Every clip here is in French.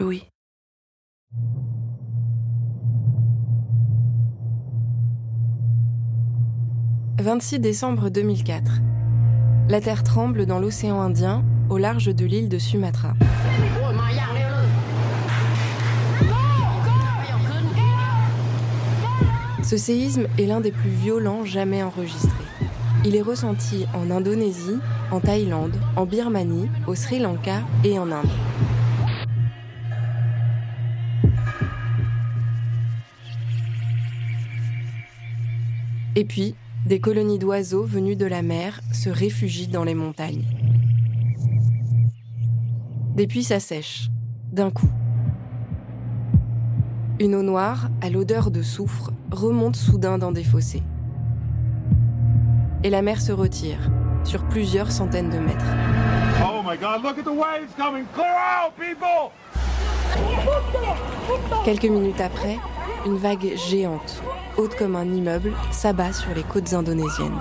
Louis. « 26 décembre 2004. La Terre tremble dans l'océan Indien, au large de l'île de Sumatra. Ce séisme est l'un des plus violents jamais enregistrés. Il est ressenti en Indonésie, en Thaïlande, en Birmanie, au Sri Lanka et en Inde. Et puis, des colonies d'oiseaux venus de la mer se réfugient dans les montagnes. Des puits s'assèchent, d'un coup. Une eau noire, à l'odeur de soufre, remonte soudain dans des fossés. Et la mer se retire, sur plusieurs centaines de mètres. Oh my god, look at the waves coming! Clear out, people! Quelques minutes après, une vague géante, haute comme un immeuble, s'abat sur les côtes indonésiennes.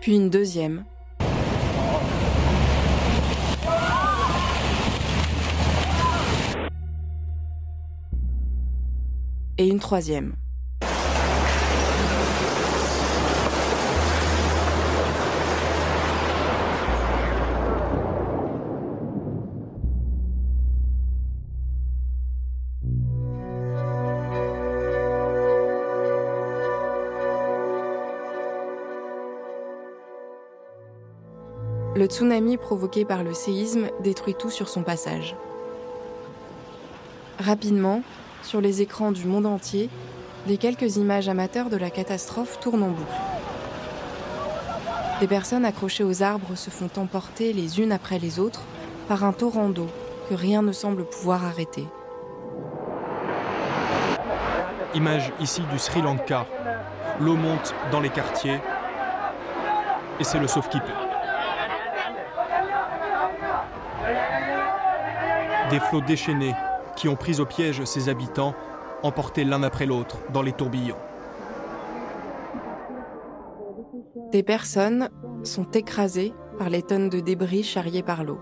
Puis une deuxième. Et une troisième. Le tsunami provoqué par le séisme détruit tout sur son passage. Rapidement, sur les écrans du monde entier, les quelques images amateurs de la catastrophe tournent en boucle. Des personnes accrochées aux arbres se font emporter les unes après les autres par un torrent d'eau que rien ne semble pouvoir arrêter. Image ici du Sri Lanka. L'eau monte dans les quartiers et c'est le sauve qui peut. Des flots déchaînés qui ont pris au piège ses habitants, emportés l'un après l'autre dans les tourbillons. Des personnes sont écrasées par les tonnes de débris charriés par l'eau.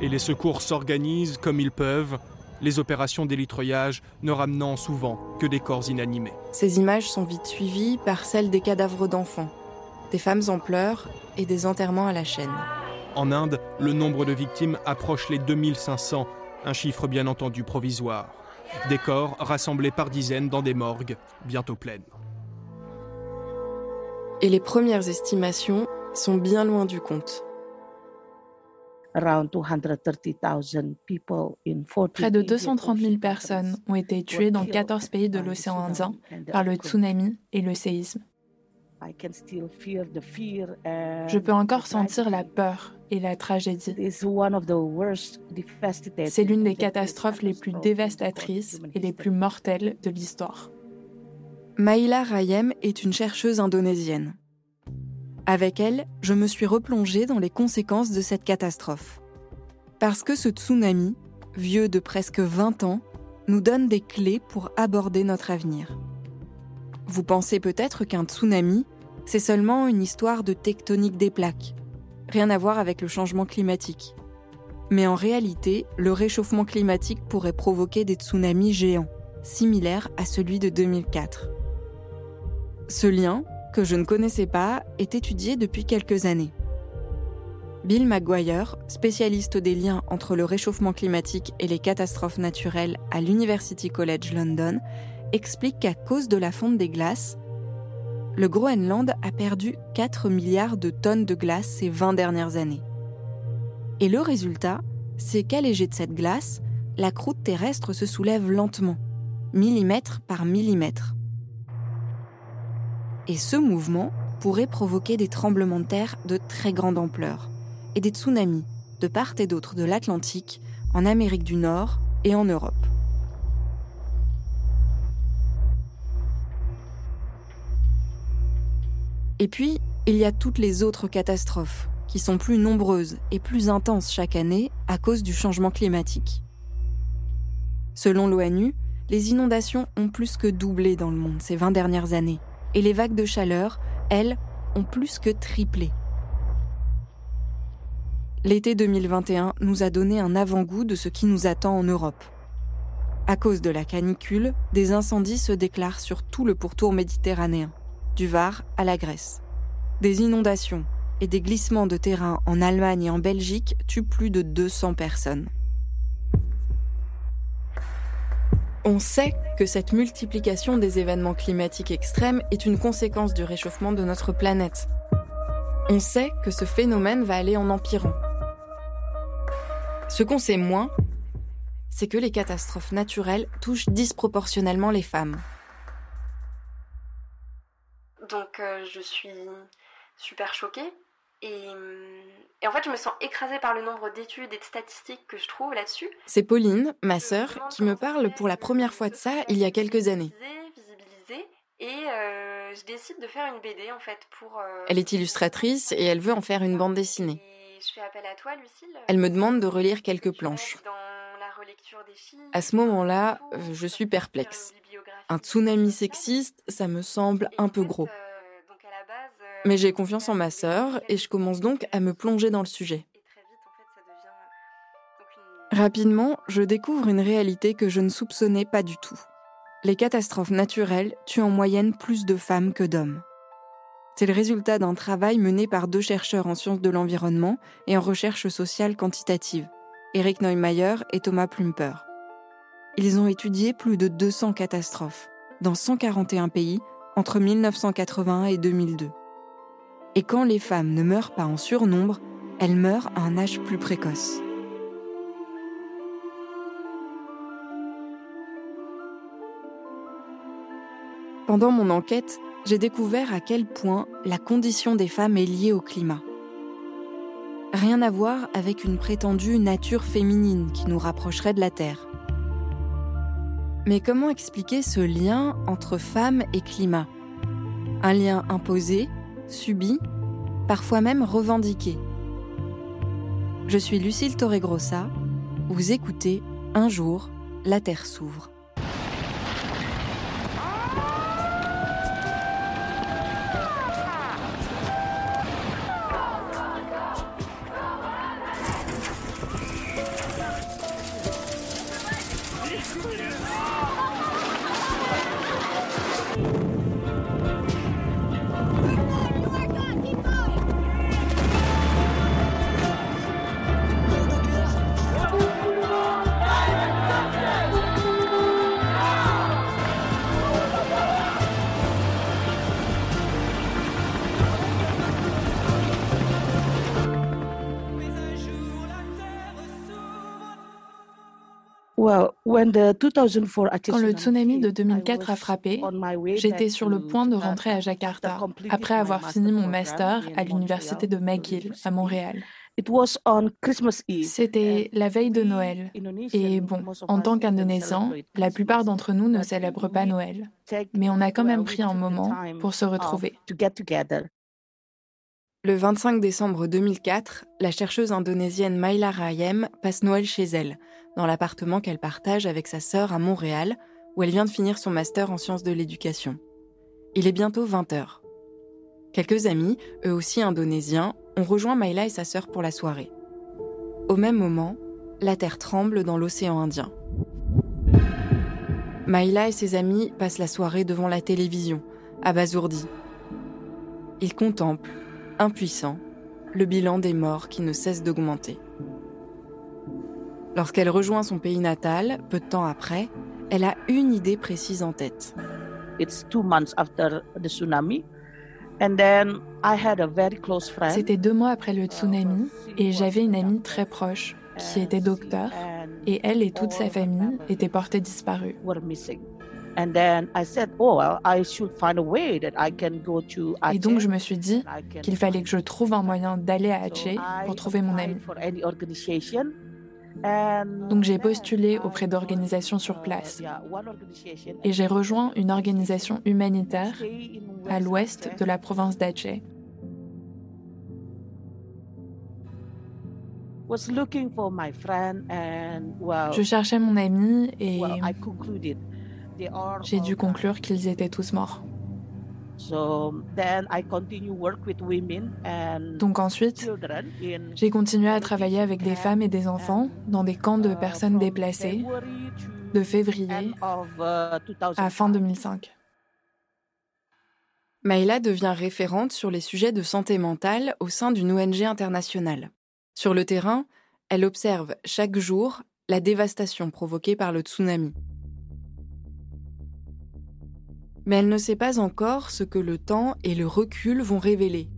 Et les secours s'organisent comme ils peuvent, les opérations d'élitreuillage ne ramenant souvent que des corps inanimés. Ces images sont vite suivies par celles des cadavres d'enfants, des femmes en pleurs et des enterrements à la chaîne. En Inde, le nombre de victimes approche les 2500 un chiffre bien entendu provisoire. Des corps rassemblés par dizaines dans des morgues, bientôt pleines. Et les premières estimations sont bien loin du compte. Près de 230 000 personnes ont été tuées dans 14 pays de l'océan Indien par le tsunami et le séisme. Je peux encore sentir la peur et la tragédie. C'est l'une des catastrophes les plus dévastatrices et les plus mortelles de l'histoire. Maïla Rayem est une chercheuse indonésienne. Avec elle, je me suis replongée dans les conséquences de cette catastrophe. Parce que ce tsunami, vieux de presque 20 ans, nous donne des clés pour aborder notre avenir. Vous pensez peut-être qu'un tsunami, c'est seulement une histoire de tectonique des plaques. Rien à voir avec le changement climatique. Mais en réalité, le réchauffement climatique pourrait provoquer des tsunamis géants, similaires à celui de 2004. Ce lien, que je ne connaissais pas, est étudié depuis quelques années. Bill McGuire, spécialiste des liens entre le réchauffement climatique et les catastrophes naturelles à l'University College London, explique qu'à cause de la fonte des glaces, le Groenland a perdu 4 milliards de tonnes de glace ces 20 dernières années. Et le résultat, c'est qu'allégée de cette glace, la croûte terrestre se soulève lentement, millimètre par millimètre. Et ce mouvement pourrait provoquer des tremblements de terre de très grande ampleur et des tsunamis de part et d'autre de l'Atlantique, en Amérique du Nord et en Europe. Et puis, il y a toutes les autres catastrophes, qui sont plus nombreuses et plus intenses chaque année à cause du changement climatique. Selon l'ONU, les inondations ont plus que doublé dans le monde ces 20 dernières années, et les vagues de chaleur, elles, ont plus que triplé. L'été 2021 nous a donné un avant-goût de ce qui nous attend en Europe. À cause de la canicule, des incendies se déclarent sur tout le pourtour méditerranéen, du Var à la Grèce. Des inondations et des glissements de terrain en Allemagne et en Belgique tuent plus de 200 personnes. On sait que cette multiplication des événements climatiques extrêmes est une conséquence du réchauffement de notre planète. On sait que ce phénomène va aller en empirant. Ce qu'on sait moins, c'est que les catastrophes naturelles touchent disproportionnellement les femmes. Donc euh, je suis super choquée. Et, et, en fait, je me sens écrasée par le nombre d'études et de statistiques que je trouve là-dessus. C'est Pauline, ma sœur, qui me parle pour la première fois de ça il y a quelques années. Et euh, je décide de faire une BD en fait pour. Euh, elle est illustratrice et elle veut en faire une bande dessinée. Je fais appel à toi, Lucille. Elle me demande de relire quelques planches. À ce moment-là, euh, je suis perplexe. Un tsunami sexiste, ça me semble un peu gros. Mais j'ai confiance en ma sœur et je commence donc à me plonger dans le sujet. Rapidement, je découvre une réalité que je ne soupçonnais pas du tout. Les catastrophes naturelles tuent en moyenne plus de femmes que d'hommes. C'est le résultat d'un travail mené par deux chercheurs en sciences de l'environnement et en recherche sociale quantitative, Eric Neumayer et Thomas Plumper. Ils ont étudié plus de 200 catastrophes dans 141 pays entre 1981 et 2002. Et quand les femmes ne meurent pas en surnombre, elles meurent à un âge plus précoce. Pendant mon enquête, j'ai découvert à quel point la condition des femmes est liée au climat. Rien à voir avec une prétendue nature féminine qui nous rapprocherait de la Terre. Mais comment expliquer ce lien entre femmes et climat? Un lien imposé, subi, parfois même revendiqué. Je suis Lucille Torregrossa. Vous écoutez Un jour, la Terre s'ouvre. Look. Quand le tsunami de 2004 a frappé, j'étais sur le point de rentrer à Jakarta, après avoir fini mon master à l'université de McGill, à Montréal. C'était la veille de Noël. Et bon, en tant qu'Indonésiens, la plupart d'entre nous ne célèbrent pas Noël. Mais on a quand même pris un moment pour se retrouver. Le 25 décembre 2004, la chercheuse indonésienne Maila Rayem passe Noël chez elle, dans l'appartement qu'elle partage avec sa sœur à Montréal, où elle vient de finir son master en sciences de l'éducation. Il est bientôt 20 h Quelques amis, eux aussi indonésiens, ont rejoint Maila et sa sœur pour la soirée. Au même moment, la terre tremble dans l'océan Indien. Maïla et ses amis passent la soirée devant la télévision, abasourdis. Ils contemplent impuissant, le bilan des morts qui ne cesse d'augmenter. Lorsqu'elle rejoint son pays natal, peu de temps après, elle a une idée précise en tête. C'était deux mois après le tsunami et j'avais une amie très proche qui était docteur et elle et toute sa famille étaient portées disparues. Et donc je me suis dit qu'il fallait que je trouve un moyen d'aller à Aceh pour trouver mon ami. Donc j'ai postulé auprès d'organisations sur place et j'ai rejoint une organisation humanitaire à l'ouest de la province d'Aceh. Je cherchais mon ami et j'ai dû conclure qu'ils étaient tous morts. Donc ensuite, j'ai continué à travailler avec des femmes et des enfants dans des camps de uh, personnes déplacées de février uh, à fin 2005. Maïla devient référente sur les sujets de santé mentale au sein d'une ONG internationale. Sur le terrain, elle observe chaque jour la dévastation provoquée par le tsunami. Mais elle ne sait pas encore ce que le temps et le recul vont révéler.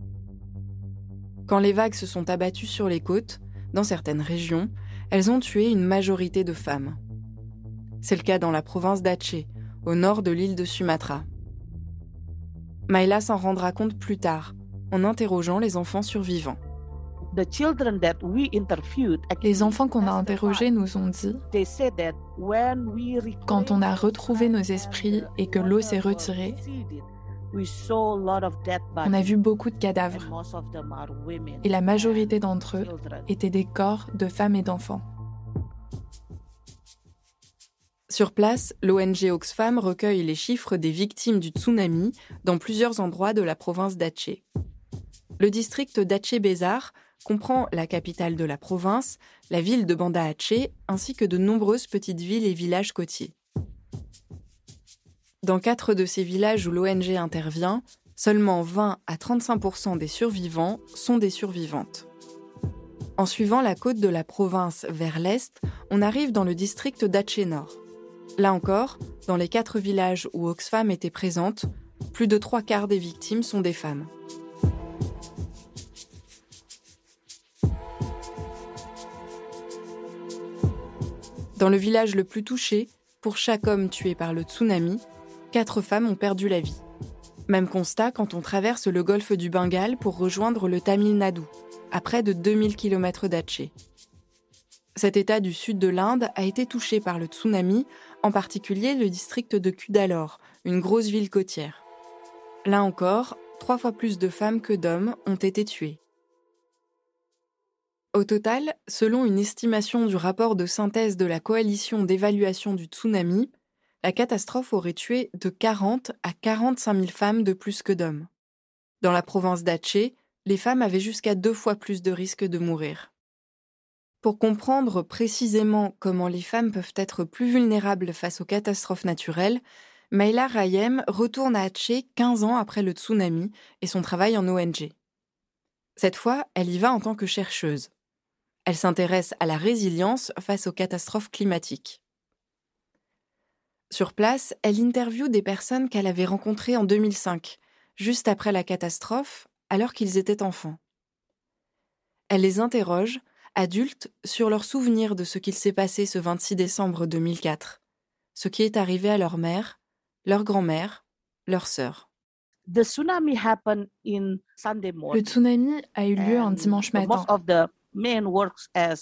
Quand les vagues se sont abattues sur les côtes, dans certaines régions, elles ont tué une majorité de femmes. C'est le cas dans la province d'Aceh, au nord de l'île de Sumatra. Maïla s'en rendra compte plus tard, en interrogeant les enfants survivants. Les enfants qu'on a interrogés nous ont dit, quand on a retrouvé nos esprits et que l'eau s'est retirée, on a vu beaucoup de cadavres et la majorité d'entre eux étaient des corps de femmes et d'enfants. Sur place, l'ONG Oxfam recueille les chiffres des victimes du tsunami dans plusieurs endroits de la province d'Aceh. Le district d'Aceh-Bézar comprend la capitale de la province, la ville de Banda Aceh, ainsi que de nombreuses petites villes et villages côtiers. Dans quatre de ces villages où l'ONG intervient, seulement 20 à 35% des survivants sont des survivantes. En suivant la côte de la province vers l'est, on arrive dans le district d'Aceh Nord. Là encore, dans les quatre villages où Oxfam était présente, plus de trois quarts des victimes sont des femmes. Dans le village le plus touché, pour chaque homme tué par le tsunami, quatre femmes ont perdu la vie. Même constat quand on traverse le golfe du Bengale pour rejoindre le Tamil Nadu, à près de 2000 km d'Aceh. Cet état du sud de l'Inde a été touché par le tsunami, en particulier le district de Kudalore, une grosse ville côtière. Là encore, trois fois plus de femmes que d'hommes ont été tuées. Au total, selon une estimation du rapport de synthèse de la coalition d'évaluation du tsunami, la catastrophe aurait tué de 40 à 45 000 femmes de plus que d'hommes. Dans la province d'Aceh, les femmes avaient jusqu'à deux fois plus de risques de mourir. Pour comprendre précisément comment les femmes peuvent être plus vulnérables face aux catastrophes naturelles, Maïla Rayem retourne à Aceh 15 ans après le tsunami et son travail en ONG. Cette fois, elle y va en tant que chercheuse. Elle s'intéresse à la résilience face aux catastrophes climatiques. Sur place, elle interviewe des personnes qu'elle avait rencontrées en 2005, juste après la catastrophe, alors qu'ils étaient enfants. Elle les interroge, adultes, sur leurs souvenirs de ce qu'il s'est passé ce 26 décembre 2004, ce qui est arrivé à leur mère, leur grand-mère, leur sœur. Le tsunami a eu lieu un dimanche matin.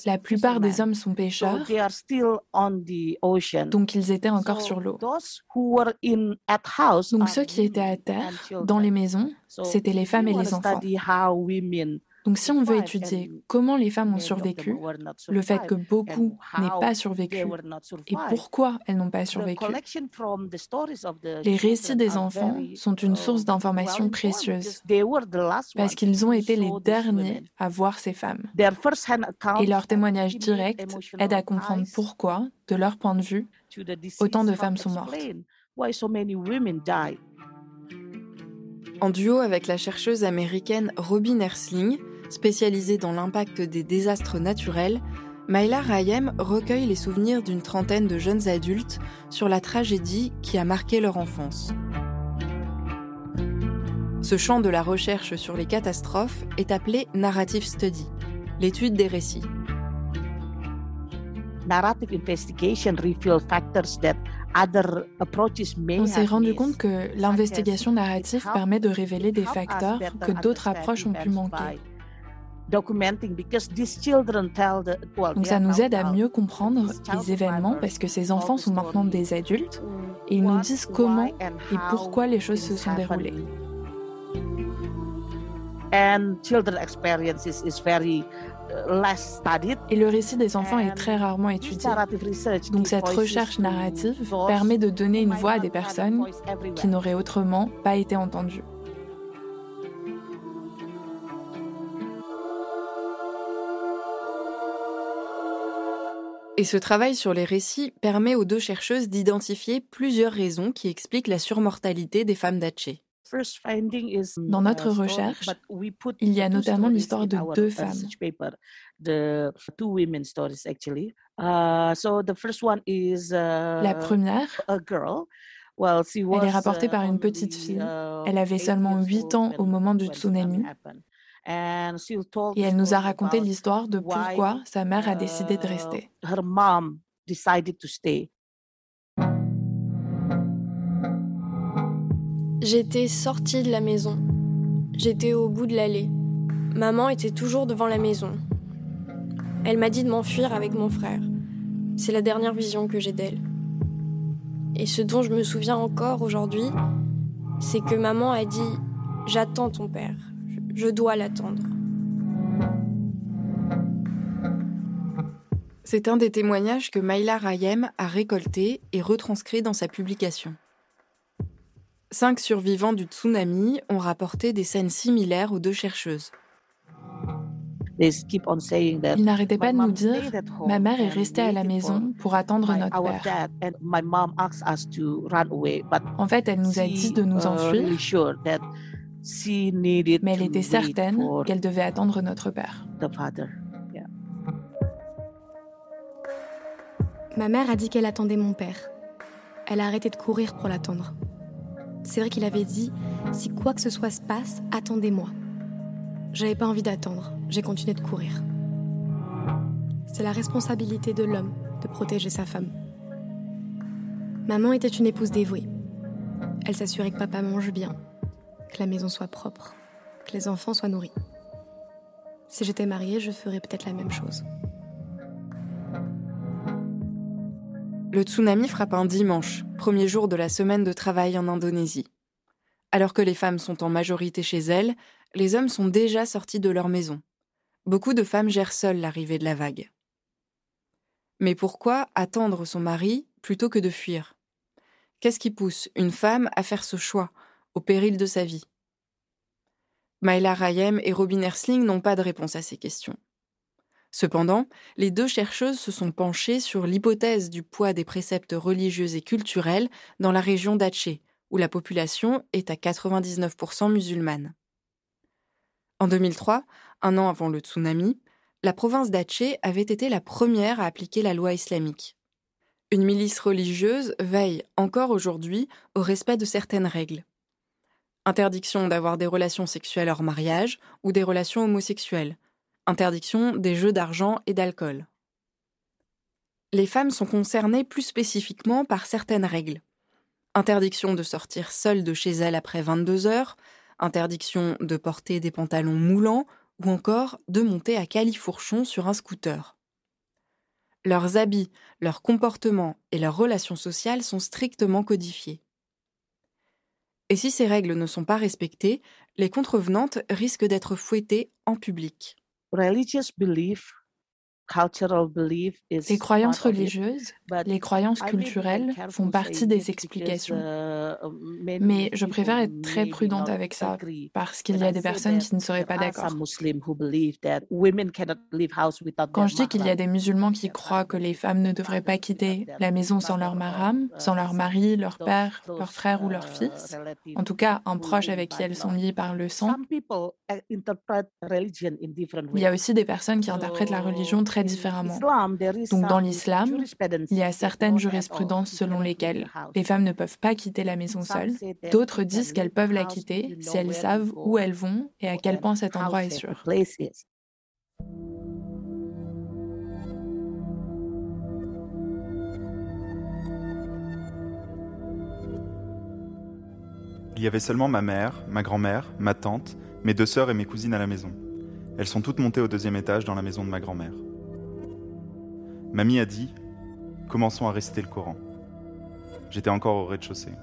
La plupart des hommes sont pêcheurs, donc ils étaient encore sur l'eau. Donc ceux qui étaient à terre, dans les maisons, c'étaient les femmes et les enfants. Donc si on veut étudier comment les femmes ont survécu, le fait que beaucoup n'aient pas survécu et pourquoi elles n'ont pas survécu, les récits des enfants sont une source d'informations précieuses parce qu'ils ont été les derniers à voir ces femmes. Et leur témoignage direct aide à comprendre pourquoi, de leur point de vue, autant de femmes sont mortes. En duo avec la chercheuse américaine Robin Ersling, Spécialisée dans l'impact des désastres naturels, Maïla Rayem recueille les souvenirs d'une trentaine de jeunes adultes sur la tragédie qui a marqué leur enfance. Ce champ de la recherche sur les catastrophes est appelé Narrative Study, l'étude des récits. On s'est rendu compte que l'investigation narrative permet de révéler des facteurs que d'autres approches ont pu manquer. Donc ça nous aide à mieux comprendre les événements parce que ces enfants sont maintenant des adultes et ils nous disent comment et pourquoi les choses se sont déroulées. Et le récit des enfants est très rarement étudié. Donc cette recherche narrative permet de donner une voix à des personnes qui n'auraient autrement pas été entendues. Et ce travail sur les récits permet aux deux chercheuses d'identifier plusieurs raisons qui expliquent la surmortalité des femmes d'Hatché. Dans notre recherche, il y a notamment l'histoire de deux femmes. La première, elle est rapportée par une petite fille. Uh, elle avait seulement 8 ans au moment du tsunami. Et elle nous a raconté l'histoire de pourquoi sa mère a décidé de rester. J'étais sortie de la maison. J'étais au bout de l'allée. Maman était toujours devant la maison. Elle m'a dit de m'enfuir avec mon frère. C'est la dernière vision que j'ai d'elle. Et ce dont je me souviens encore aujourd'hui, c'est que maman a dit ⁇ J'attends ton père, je dois l'attendre ⁇ C'est un des témoignages que Maïla Rayem a récolté et retranscrit dans sa publication. Cinq survivants du tsunami ont rapporté des scènes similaires aux deux chercheuses. Ils n'arrêtaient pas de nous dire Ma mère est restée à la maison pour attendre notre père. En fait, elle nous a dit de nous uh, enfuir, mais elle était certaine qu'elle devait attendre notre père. Ma mère a dit qu'elle attendait mon père. Elle a arrêté de courir pour l'attendre. C'est vrai qu'il avait dit Si quoi que ce soit se passe, attendez-moi. J'avais pas envie d'attendre, j'ai continué de courir. C'est la responsabilité de l'homme de protéger sa femme. Maman était une épouse dévouée. Elle s'assurait que papa mange bien, que la maison soit propre, que les enfants soient nourris. Si j'étais mariée, je ferais peut-être la même chose. Le tsunami frappe un dimanche, premier jour de la semaine de travail en Indonésie. Alors que les femmes sont en majorité chez elles, les hommes sont déjà sortis de leur maison. Beaucoup de femmes gèrent seules l'arrivée de la vague. Mais pourquoi attendre son mari plutôt que de fuir? Qu'est-ce qui pousse une femme à faire ce choix, au péril de sa vie Maïla Rayem et Robin Ersling n'ont pas de réponse à ces questions. Cependant, les deux chercheuses se sont penchées sur l'hypothèse du poids des préceptes religieux et culturels dans la région d'Aceh, où la population est à 99% musulmane. En 2003, un an avant le tsunami, la province d'Aceh avait été la première à appliquer la loi islamique. Une milice religieuse veille encore aujourd'hui au respect de certaines règles. Interdiction d'avoir des relations sexuelles hors mariage ou des relations homosexuelles, interdiction des jeux d'argent et d'alcool. Les femmes sont concernées plus spécifiquement par certaines règles. Interdiction de sortir seule de chez elles après 22 heures, interdiction de porter des pantalons moulants ou encore de monter à califourchon sur un scooter. Leurs habits, leurs comportements et leurs relations sociales sont strictement codifiés. Et si ces règles ne sont pas respectées, les contrevenantes risquent d'être fouettées en public. Les croyances religieuses, les croyances culturelles font partie des explications. Uh, Mais je préfère être très prudente avec ça parce qu'il y a des personnes qui ne seraient pas d'accord. Quand je dis qu'il y a des musulmans qui croient que les femmes ne devraient pas quitter la maison sans leur maram, sans leur mari, leur père, leur frère ou leur uh, fils, en tout cas un proche avec qui elles sont liées par le sang, uh, il y a aussi des personnes qui interprètent la religion très différemment. Donc dans l'islam, il y a certaines jurisprudences selon lesquelles les femmes ne peuvent pas quitter la maison seule. D'autres disent qu'elles peuvent la quitter si elles savent où elles vont et à quel point cet endroit est sûr. Il y avait seulement ma mère, ma grand-mère, ma tante, mes deux sœurs et mes cousines à la maison. Elles sont toutes montées au deuxième étage dans la maison de ma grand-mère. Mamie a dit Commençons à réciter le Coran. J'étais encore au rez-de-chaussée.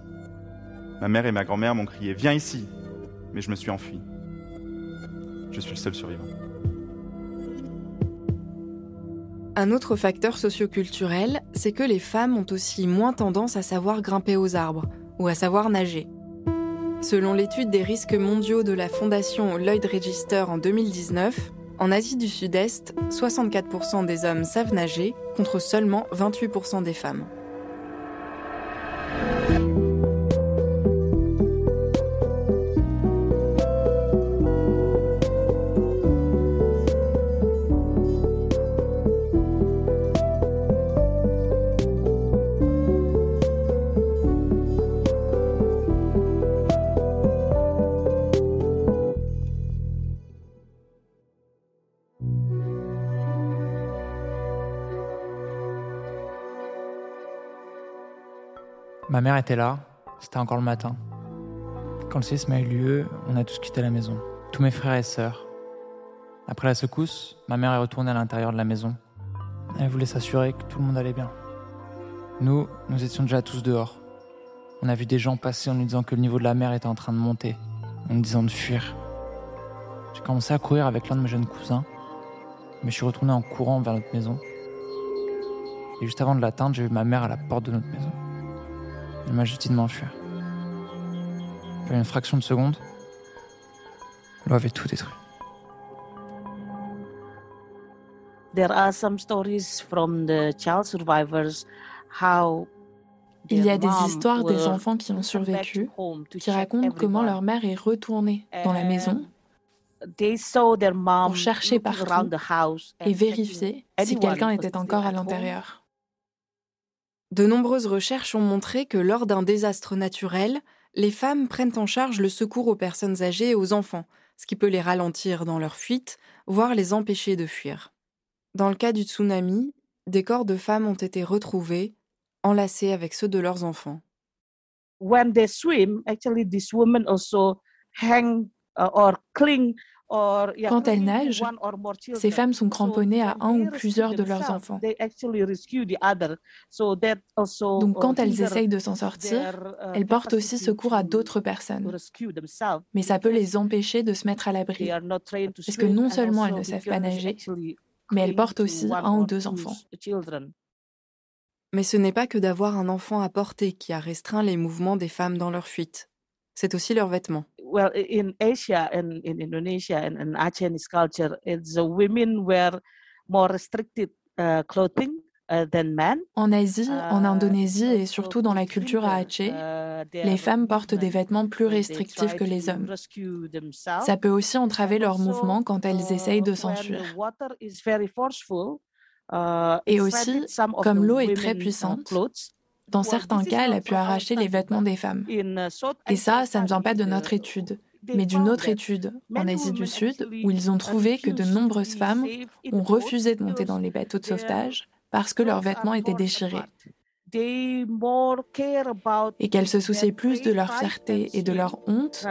Ma mère et ma grand-mère m'ont crié Viens ici Mais je me suis enfui. Je suis le seul survivant. Un autre facteur socioculturel, c'est que les femmes ont aussi moins tendance à savoir grimper aux arbres ou à savoir nager. Selon l'étude des risques mondiaux de la fondation Lloyd Register en 2019, en Asie du Sud-Est, 64% des hommes savent nager contre seulement 28% des femmes. Ma mère était là, c'était encore le matin. Quand le séisme a eu lieu, on a tous quitté la maison, tous mes frères et sœurs. Après la secousse, ma mère est retournée à l'intérieur de la maison. Elle voulait s'assurer que tout le monde allait bien. Nous, nous étions déjà tous dehors. On a vu des gens passer en nous disant que le niveau de la mer était en train de monter, en nous disant de fuir. J'ai commencé à courir avec l'un de mes jeunes cousins, mais je suis retourné en courant vers notre maison. Et juste avant de l'atteindre, j'ai vu ma mère à la porte de notre maison. Elle m'a juste dit de m'enfuir. Une fraction de seconde, l'eau avait tout détruit. Il y a des histoires des enfants qui ont survécu, qui racontent comment leur mère est retournée dans la maison pour chercher partout et vérifier si quelqu'un était encore à l'intérieur. De nombreuses recherches ont montré que lors d'un désastre naturel, les femmes prennent en charge le secours aux personnes âgées et aux enfants, ce qui peut les ralentir dans leur fuite, voire les empêcher de fuir. Dans le cas du tsunami, des corps de femmes ont été retrouvés, enlacés avec ceux de leurs enfants. When they swim, actually these women also hang uh, or cling quand elles nagent, ces femmes sont cramponnées à un ou plusieurs de leurs enfants. Donc quand elles essayent de s'en sortir, uh, elles portent aussi secours à d'autres personnes. Mais ça peut les empêcher de se mettre à l'abri. Parce que non seulement elles ne savent pas nager, mais elles portent aussi un ou deux enfants. Mais ce n'est pas que d'avoir un enfant à porter qui a restreint les mouvements des femmes dans leur fuite. C'est aussi leurs vêtements well in Asia and in Indonesia and in Aceh's culture, it's the women wear more restricted uh, clothing uh, than men. En Asie, en uh, Indonésie et surtout dans la culture à Aceh, les femmes portent des vêtements plus restrictifs que les hommes. Ça peut aussi entraver leurs mouvements quand elles essayent de s'enfuir. Et aussi, comme l'eau est très puissante, dans certains cas, elle a pu arracher les vêtements des femmes. Et ça, ça ne vient pas de notre étude, mais d'une autre étude en Asie du Sud, où ils ont trouvé que de nombreuses femmes ont refusé de monter dans les bateaux de sauvetage parce que leurs vêtements étaient déchirés. Et qu'elles se souciaient plus de leur fierté et de leur honte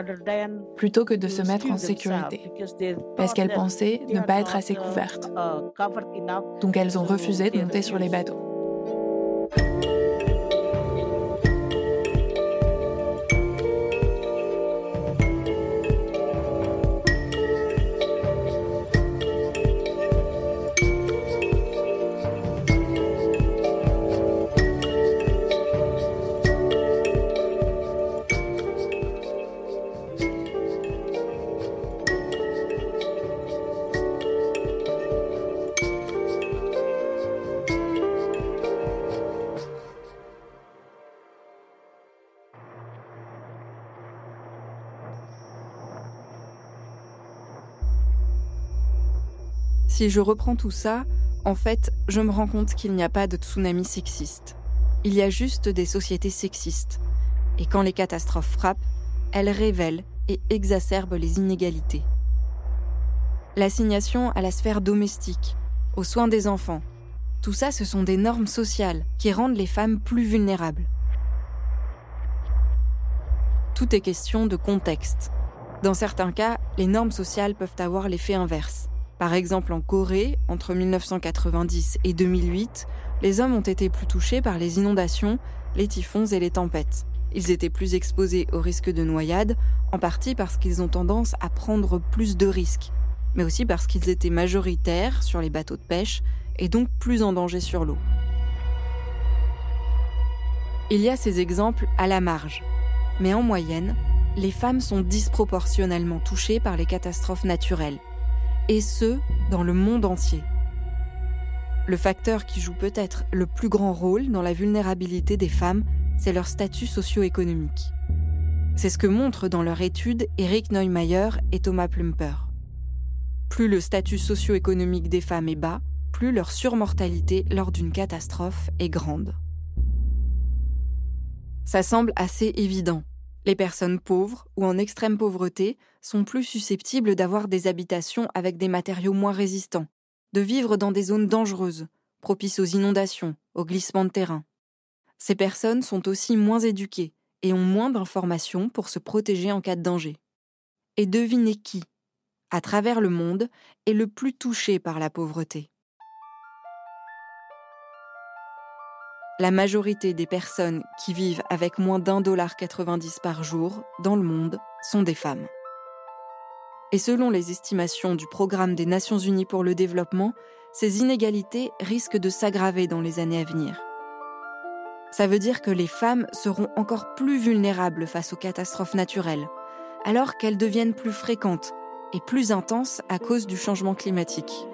plutôt que de se mettre en sécurité, parce qu'elles pensaient ne pas être assez couvertes. Donc elles ont refusé de monter sur les bateaux. Si je reprends tout ça, en fait, je me rends compte qu'il n'y a pas de tsunami sexiste. Il y a juste des sociétés sexistes. Et quand les catastrophes frappent, elles révèlent et exacerbent les inégalités. L'assignation à la sphère domestique, aux soins des enfants, tout ça, ce sont des normes sociales qui rendent les femmes plus vulnérables. Tout est question de contexte. Dans certains cas, les normes sociales peuvent avoir l'effet inverse. Par exemple, en Corée, entre 1990 et 2008, les hommes ont été plus touchés par les inondations, les typhons et les tempêtes. Ils étaient plus exposés au risque de noyade, en partie parce qu'ils ont tendance à prendre plus de risques, mais aussi parce qu'ils étaient majoritaires sur les bateaux de pêche et donc plus en danger sur l'eau. Il y a ces exemples à la marge, mais en moyenne, les femmes sont disproportionnellement touchées par les catastrophes naturelles, et ce, dans le monde entier. Le facteur qui joue peut-être le plus grand rôle dans la vulnérabilité des femmes, c'est leur statut socio-économique. C'est ce que montrent dans leur étude Eric Neumayer et Thomas Plumper. Plus le statut socio-économique des femmes est bas, plus leur surmortalité lors d'une catastrophe est grande. Ça semble assez évident. Les personnes pauvres ou en extrême pauvreté sont plus susceptibles d'avoir des habitations avec des matériaux moins résistants, de vivre dans des zones dangereuses, propices aux inondations, aux glissements de terrain. Ces personnes sont aussi moins éduquées et ont moins d'informations pour se protéger en cas de danger. Et devinez qui, à travers le monde, est le plus touché par la pauvreté? La majorité des personnes qui vivent avec moins d'un dollar 90 par jour dans le monde sont des femmes. Et selon les estimations du Programme des Nations Unies pour le développement, ces inégalités risquent de s'aggraver dans les années à venir. Ça veut dire que les femmes seront encore plus vulnérables face aux catastrophes naturelles, alors qu'elles deviennent plus fréquentes et plus intenses à cause du changement climatique.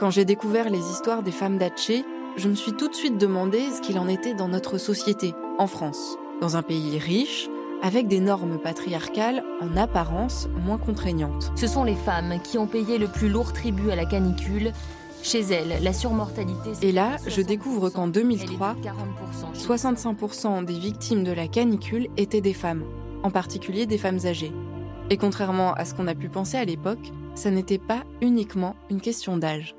Quand j'ai découvert les histoires des femmes d'Hatché, je me suis tout de suite demandé ce qu'il en était dans notre société, en France, dans un pays riche, avec des normes patriarcales en apparence moins contraignantes. Ce sont les femmes qui ont payé le plus lourd tribut à la canicule. Chez elles, la surmortalité... Et là, je découvre qu'en 2003, 65% des victimes de la canicule étaient des femmes, en particulier des femmes âgées. Et contrairement à ce qu'on a pu penser à l'époque, ça n'était pas uniquement une question d'âge.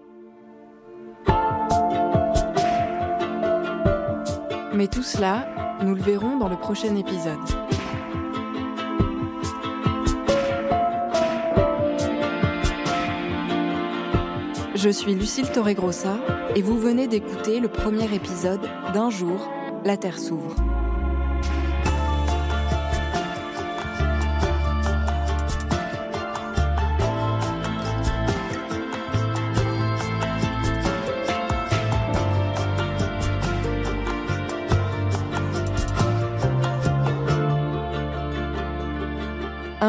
Mais tout cela, nous le verrons dans le prochain épisode. Je suis Lucille Torregrossa et vous venez d'écouter le premier épisode d'Un jour, la Terre s'ouvre.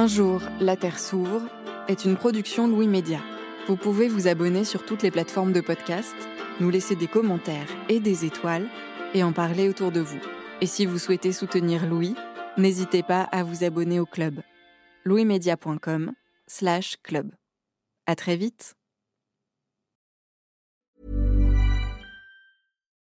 Un jour, la Terre s'ouvre est une production Louis Média. Vous pouvez vous abonner sur toutes les plateformes de podcast, nous laisser des commentaires et des étoiles et en parler autour de vous. Et si vous souhaitez soutenir Louis, n'hésitez pas à vous abonner au club louismedia.com slash club. À très vite